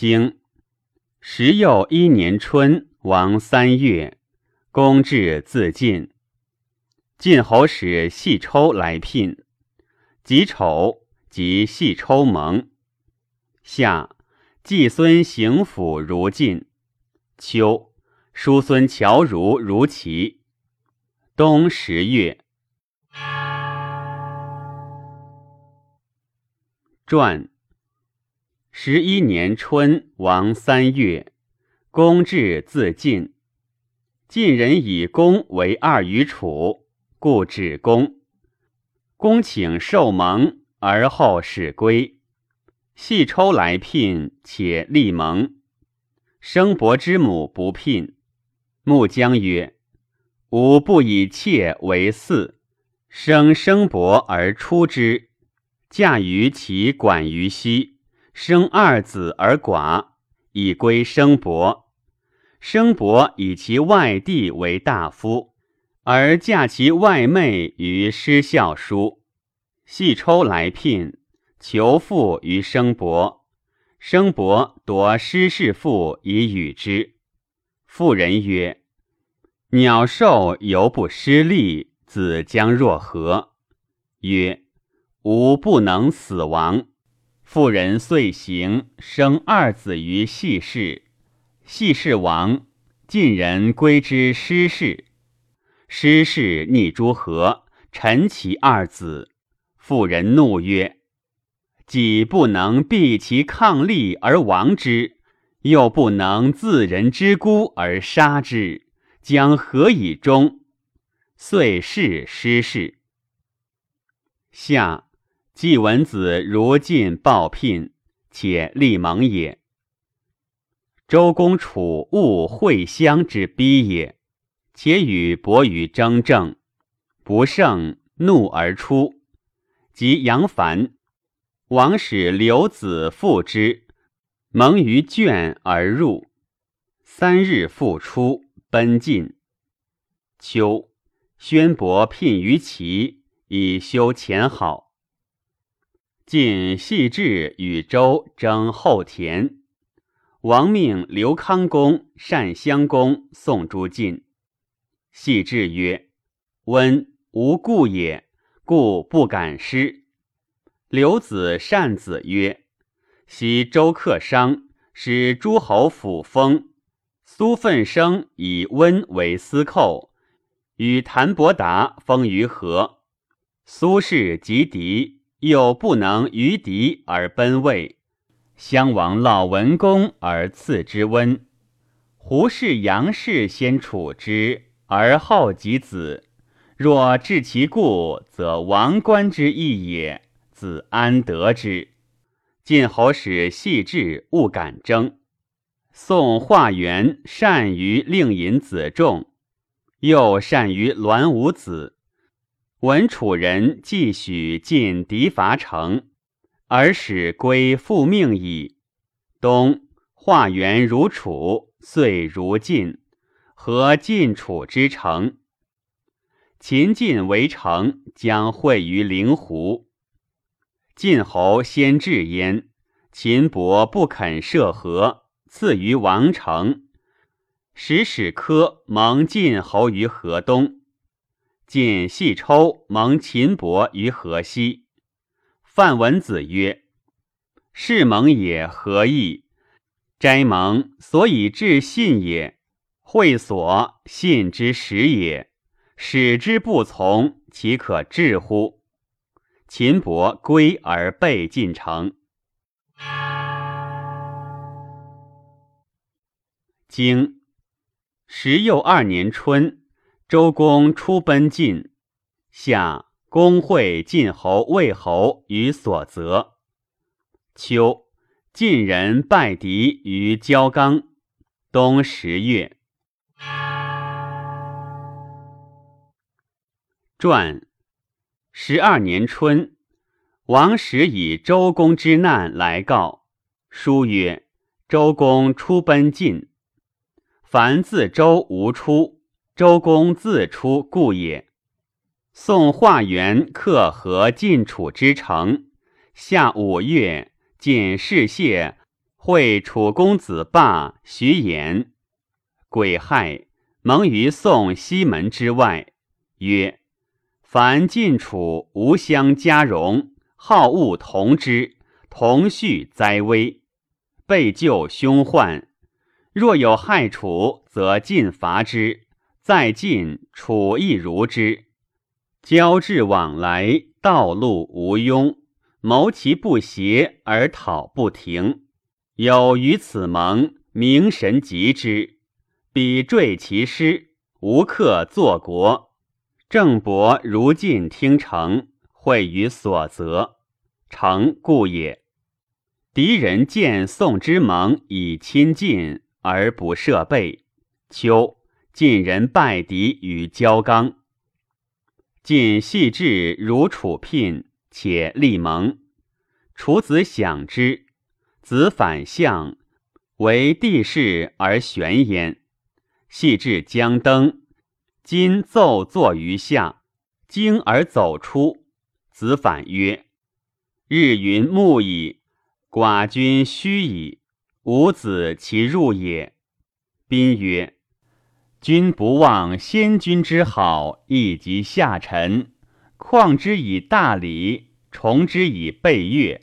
经时又一年春，王三月，公至自尽。晋侯使细抽来聘。己丑，即细抽盟。夏，季孙行府如晋。秋，叔孙侨如如齐。冬十月。传。十一年春，王三月，公至自尽。晋人以公为二于楚，故止公。公请受盟，而后使归。系抽来聘，且立盟。生伯之母不聘。穆姜曰：“吾不以妾为嗣，生生伯而出之，嫁于其管于西。”生二子而寡，以归生伯。生伯以其外弟为大夫，而嫁其外妹于师孝叔。系抽来聘，求父于生伯。生伯夺师氏父以与之。妇人曰：“鸟兽犹不失利，子将若何？”曰：“吾不能死亡。”妇人遂行，生二子于细氏。细氏亡，晋人归之师氏。师氏逆诸侯，陈其二子。妇人怒曰：“己不能避其抗力而亡之，又不能自人之孤而杀之，将何以终？”遂弑师氏。下。季文子如晋报聘，且立盟也。周公楚勿会乡之逼也，且与伯与争政，不胜，怒而出。及杨凡，王使刘子复之，蒙于卷而入。三日复出，奔晋。秋，宣伯聘于齐，以修前好。晋细致与周争后田，王命刘康公、单襄公送诸晋。细致曰：“温无故也，故不敢失。”刘子、单子曰：“昔周克商，使诸侯辅封。苏奋生以温为司寇，与谭伯达封于河。苏氏及敌。”又不能于敌而奔魏，襄王老文公而赐之温。胡氏、杨氏先处之，而后及子。若治其故，则王官之意也。子安得之？晋侯使细致勿敢争。宋化元善于令尹子仲，又善于栾武子。闻楚人继许进敌伐城，而使归复命矣。冬化元如楚，遂如晋，合晋楚之城？秦晋围城，将会于灵湖。晋侯先至焉，秦伯不肯涉河，赐于王城，使使科蒙晋侯于河东。晋细抽蒙秦伯于河西。范文子曰：“是蒙也何意？斋蒙所以至信也，会所信之始也。使之不从，岂可治乎？”秦伯归而备晋城。经时又二年春。周公出奔晋，夏，公会晋侯、魏侯于所泽。秋，晋人败敌于焦刚。冬十月。传，十二年春，王使以周公之难来告。书曰：周公出奔晋，凡自周无出。周公自出故也。宋化元克和晋楚之城，夏五月，晋士谢会楚公子霸、徐言，癸亥，蒙于宋西门之外，曰：“凡晋楚无相加荣，好恶同之，同续灾危，备救凶患。若有害楚，则晋伐之；再晋，楚亦如之。交至往来，道路无庸，谋其不协而讨不停。”有于此盟，明神极之，彼坠其师，无克作国。郑伯如晋听成，会于所责，成故也。敌人见宋之盟以亲近而不设备，秋晋人败敌于交冈。晋细致如楚聘，且立盟，楚子享之。子反相，为帝室而玄焉。系志将登，今奏坐于下，惊而走出。子反曰：“日云暮矣，寡君虚矣。吾子其入也。”宾曰：“君不忘先君之好，亦及下臣，况之以大礼，崇之以备乐。”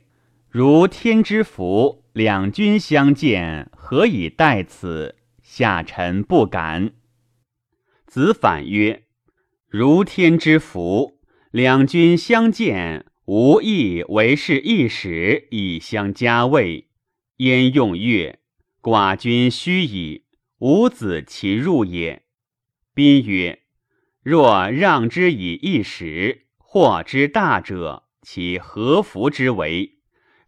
如天之福，两军相见，何以待此？下臣不敢。子反曰：“如天之福，两军相见，无益为是一使以相加位。焉用乐？寡君虚矣。吾子其入也。”宾曰：“若让之以一时，获之大者，其何福之为？”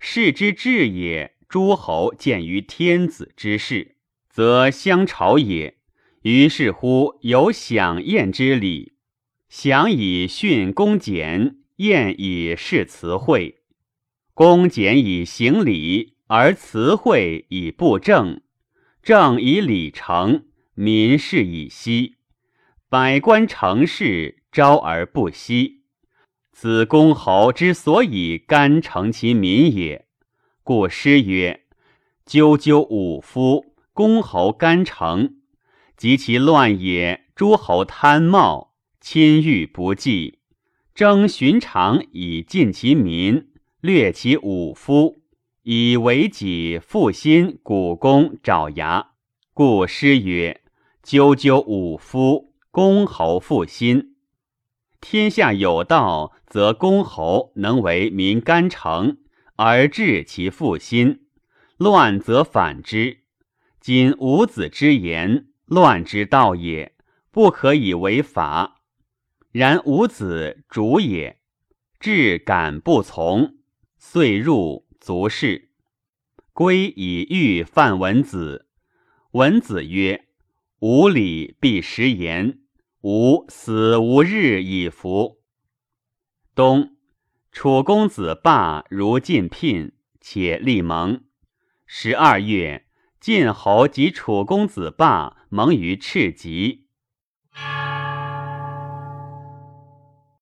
是之至也，诸侯见于天子之事，则相朝也。于是乎有享宴之礼，享以训公简，宴以示辞惠。公简以行礼，而辞惠以布政。政以礼成，民事以息。百官成事，朝而不息。子公侯之所以干成其民也，故诗曰：“赳赳武夫，公侯干成。及其乱也，诸侯贪冒，亲欲不济，征寻常以尽其民，掠其武夫，以为己复心古公爪牙。故诗曰：‘赳赳武夫，公侯复心。’天下有道。”则公侯能为民干成而治其复心，乱则反之。今五子之言，乱之道也，不可以为法。然五子主也，志敢不从，遂入足事。归以欲范文子，文子曰：“无礼必食言，吾死无日以服。”冬，楚公子霸如晋聘，且立盟。十二月，晋侯及楚公子霸盟于赤棘，